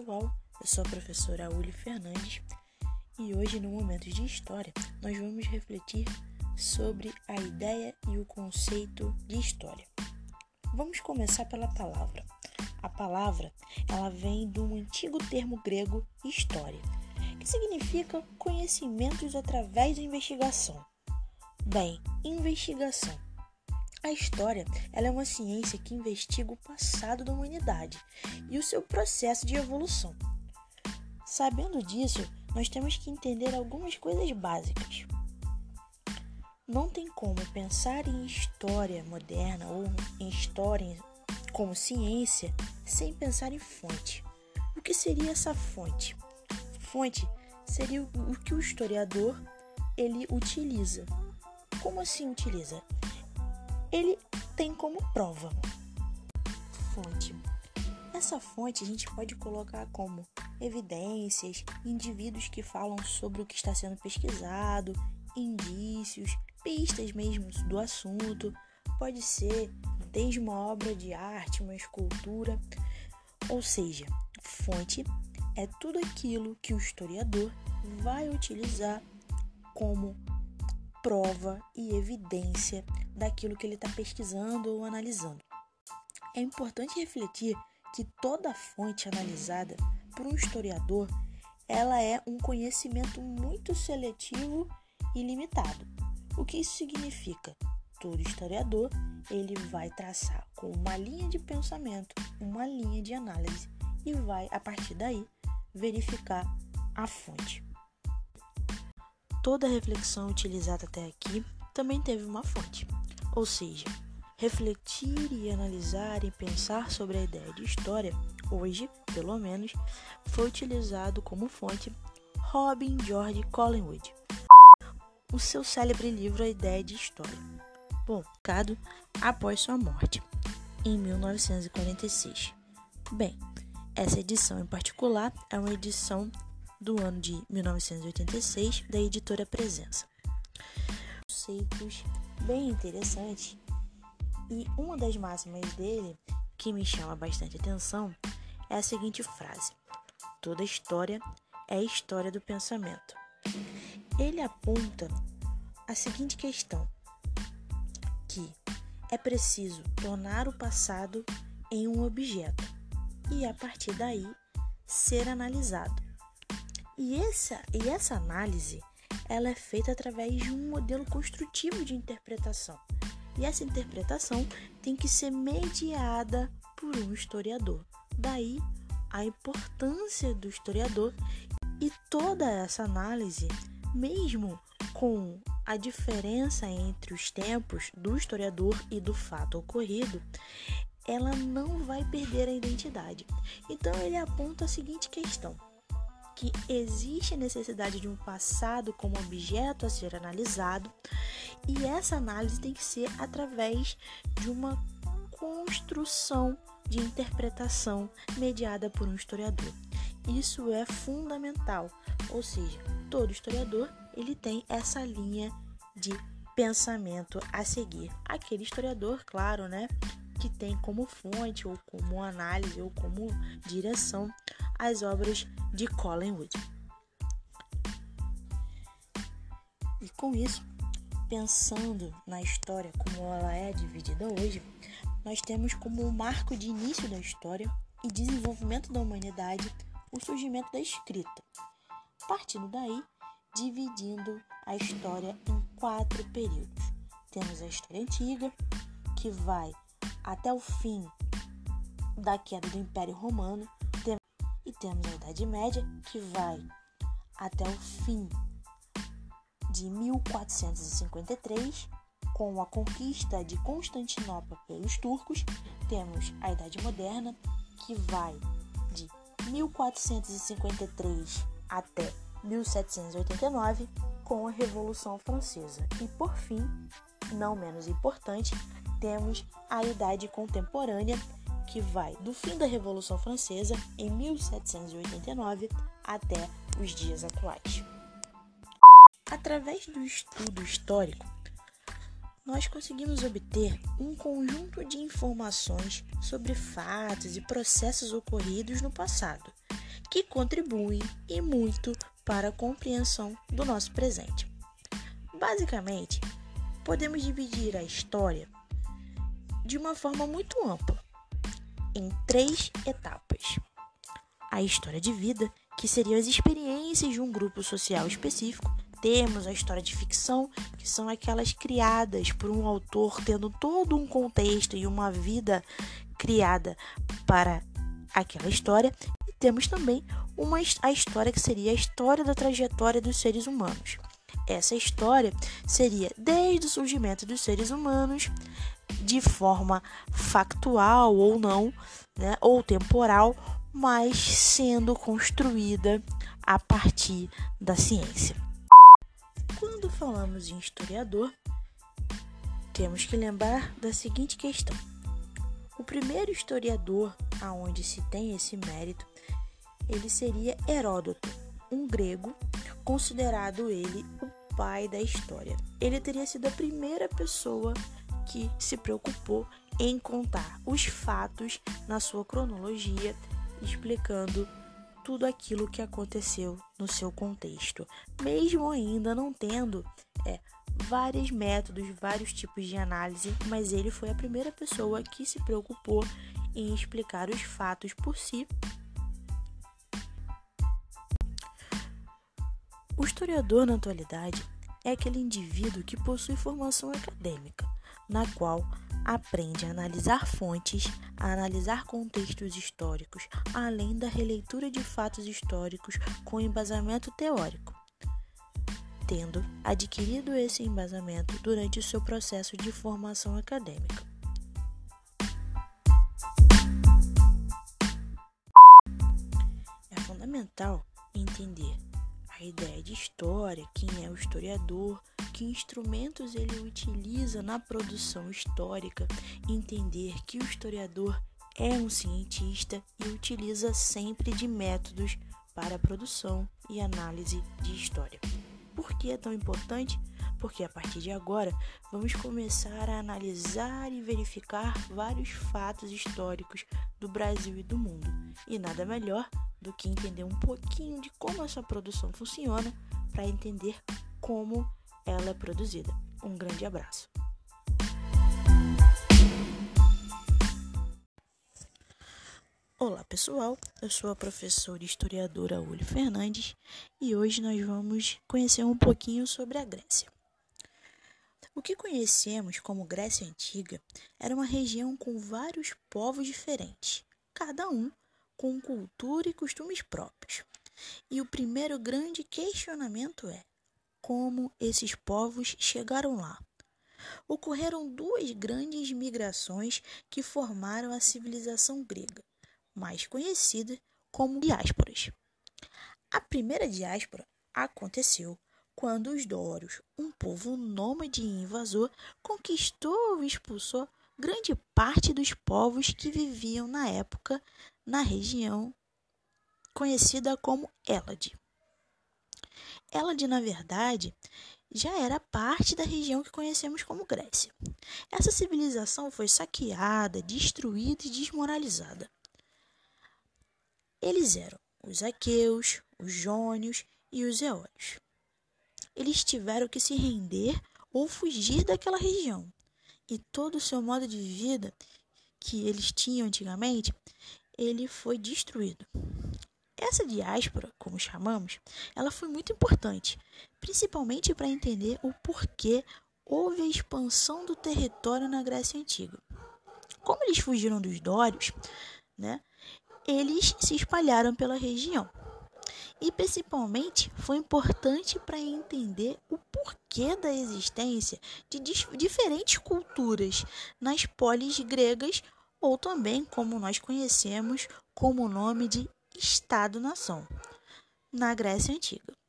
pessoal, eu sou a professora Uli Fernandes e hoje, no momento de História, nós vamos refletir sobre a ideia e o conceito de história. Vamos começar pela palavra. A palavra ela vem do antigo termo grego história, que significa conhecimentos através da investigação. Bem, investigação a história ela é uma ciência que investiga o passado da humanidade e o seu processo de evolução. Sabendo disso, nós temos que entender algumas coisas básicas. Não tem como pensar em história moderna ou em história como ciência sem pensar em fonte. O que seria essa fonte? Fonte seria o que o historiador ele utiliza. Como assim utiliza? ele tem como prova fonte. Essa fonte a gente pode colocar como evidências, indivíduos que falam sobre o que está sendo pesquisado, indícios, pistas mesmo do assunto. Pode ser desde uma obra de arte, uma escultura. Ou seja, fonte é tudo aquilo que o historiador vai utilizar como prova e evidência daquilo que ele está pesquisando ou analisando. É importante refletir que toda fonte analisada por um historiador ela é um conhecimento muito seletivo e limitado. O que isso significa? Todo historiador ele vai traçar com uma linha de pensamento, uma linha de análise e vai a partir daí verificar a fonte. Toda reflexão utilizada até aqui também teve uma fonte, ou seja, refletir e analisar e pensar sobre a ideia de história, hoje, pelo menos, foi utilizado como fonte Robin George Collingwood, o seu célebre livro A Ideia de História, publicado após sua morte, em 1946. Bem, essa edição em particular é uma edição do ano de 1986 da editora Presença. Conceitos bem interessantes e uma das máximas dele que me chama bastante atenção é a seguinte frase: Toda história é história do pensamento. Ele aponta a seguinte questão: que é preciso tornar o passado em um objeto e a partir daí ser analisado e essa, e essa análise ela é feita através de um modelo construtivo de interpretação. E essa interpretação tem que ser mediada por um historiador. Daí a importância do historiador e toda essa análise, mesmo com a diferença entre os tempos do historiador e do fato ocorrido, ela não vai perder a identidade. Então ele aponta a seguinte questão: que existe a necessidade de um passado como objeto a ser analisado, e essa análise tem que ser através de uma construção de interpretação mediada por um historiador. Isso é fundamental, ou seja, todo historiador ele tem essa linha de pensamento a seguir. Aquele historiador, claro, né, que tem como fonte ou como análise ou como direção as obras de Collingwood. E com isso, pensando na história como ela é dividida hoje, nós temos como marco de início da história e desenvolvimento da humanidade o surgimento da escrita. Partindo daí, dividindo a história em quatro períodos. Temos a história antiga, que vai até o fim da queda do Império Romano, e temos a Idade Média, que vai até o fim de 1453, com a conquista de Constantinopla pelos turcos. Temos a Idade Moderna, que vai 1453 até 1789, com a Revolução Francesa. E por fim, não menos importante, temos a Idade Contemporânea, que vai do fim da Revolução Francesa, em 1789, até os dias atuais. Através do estudo histórico, nós conseguimos obter um conjunto de informações sobre fatos e processos ocorridos no passado, que contribuem e muito para a compreensão do nosso presente. Basicamente, podemos dividir a história de uma forma muito ampla em três etapas: a história de vida, que seriam as experiências de um grupo social específico. Temos a história de ficção, que são aquelas criadas por um autor tendo todo um contexto e uma vida criada para aquela história. E temos também uma, a história que seria a história da trajetória dos seres humanos. Essa história seria desde o surgimento dos seres humanos, de forma factual ou não, né, ou temporal, mas sendo construída a partir da ciência. Quando falamos em historiador, temos que lembrar da seguinte questão: o primeiro historiador aonde se tem esse mérito, ele seria Heródoto, um grego, considerado ele o pai da história. Ele teria sido a primeira pessoa que se preocupou em contar os fatos na sua cronologia, explicando tudo aquilo que aconteceu no seu contexto, mesmo ainda não tendo é, vários métodos, vários tipos de análise, mas ele foi a primeira pessoa que se preocupou em explicar os fatos por si. O historiador, na atualidade, é aquele indivíduo que possui formação acadêmica, na qual aprende a analisar fontes, a analisar contextos históricos, além da releitura de fatos históricos com embasamento teórico, tendo adquirido esse embasamento durante o seu processo de formação acadêmica. É fundamental entender a ideia de história, quem é o historiador, que instrumentos ele utiliza na produção histórica, entender que o historiador é um cientista e utiliza sempre de métodos para a produção e análise de história. Por que é tão importante? Porque a partir de agora vamos começar a analisar e verificar vários fatos históricos do Brasil e do mundo. E nada melhor do que entender um pouquinho de como essa produção funciona para entender como ela é produzida. Um grande abraço. Olá pessoal, eu sou a professora e historiadora Uli Fernandes e hoje nós vamos conhecer um pouquinho sobre a Grécia. O que conhecemos como Grécia Antiga era uma região com vários povos diferentes, cada um com cultura e costumes próprios. E o primeiro grande questionamento é: como esses povos chegaram lá? Ocorreram duas grandes migrações que formaram a civilização grega, mais conhecida como diásporas. A primeira diáspora aconteceu quando os Dórios, um povo nômade e invasor, conquistou ou expulsou grande parte dos povos que viviam na época na região conhecida como Elade. Elade, na verdade, já era parte da região que conhecemos como Grécia. Essa civilização foi saqueada, destruída e desmoralizada. Eles eram os aqueus, os jônios e os eólios. Eles tiveram que se render ou fugir daquela região. E todo o seu modo de vida que eles tinham antigamente ele foi destruído. Essa diáspora, como chamamos, ela foi muito importante, principalmente para entender o porquê houve a expansão do território na Grécia Antiga. Como eles fugiram dos Dórios, né, eles se espalharam pela região. E principalmente foi importante para entender o porquê da existência de diferentes culturas nas polis gregas ou também como nós conhecemos como o nome de Estado-nação, na Grécia Antiga.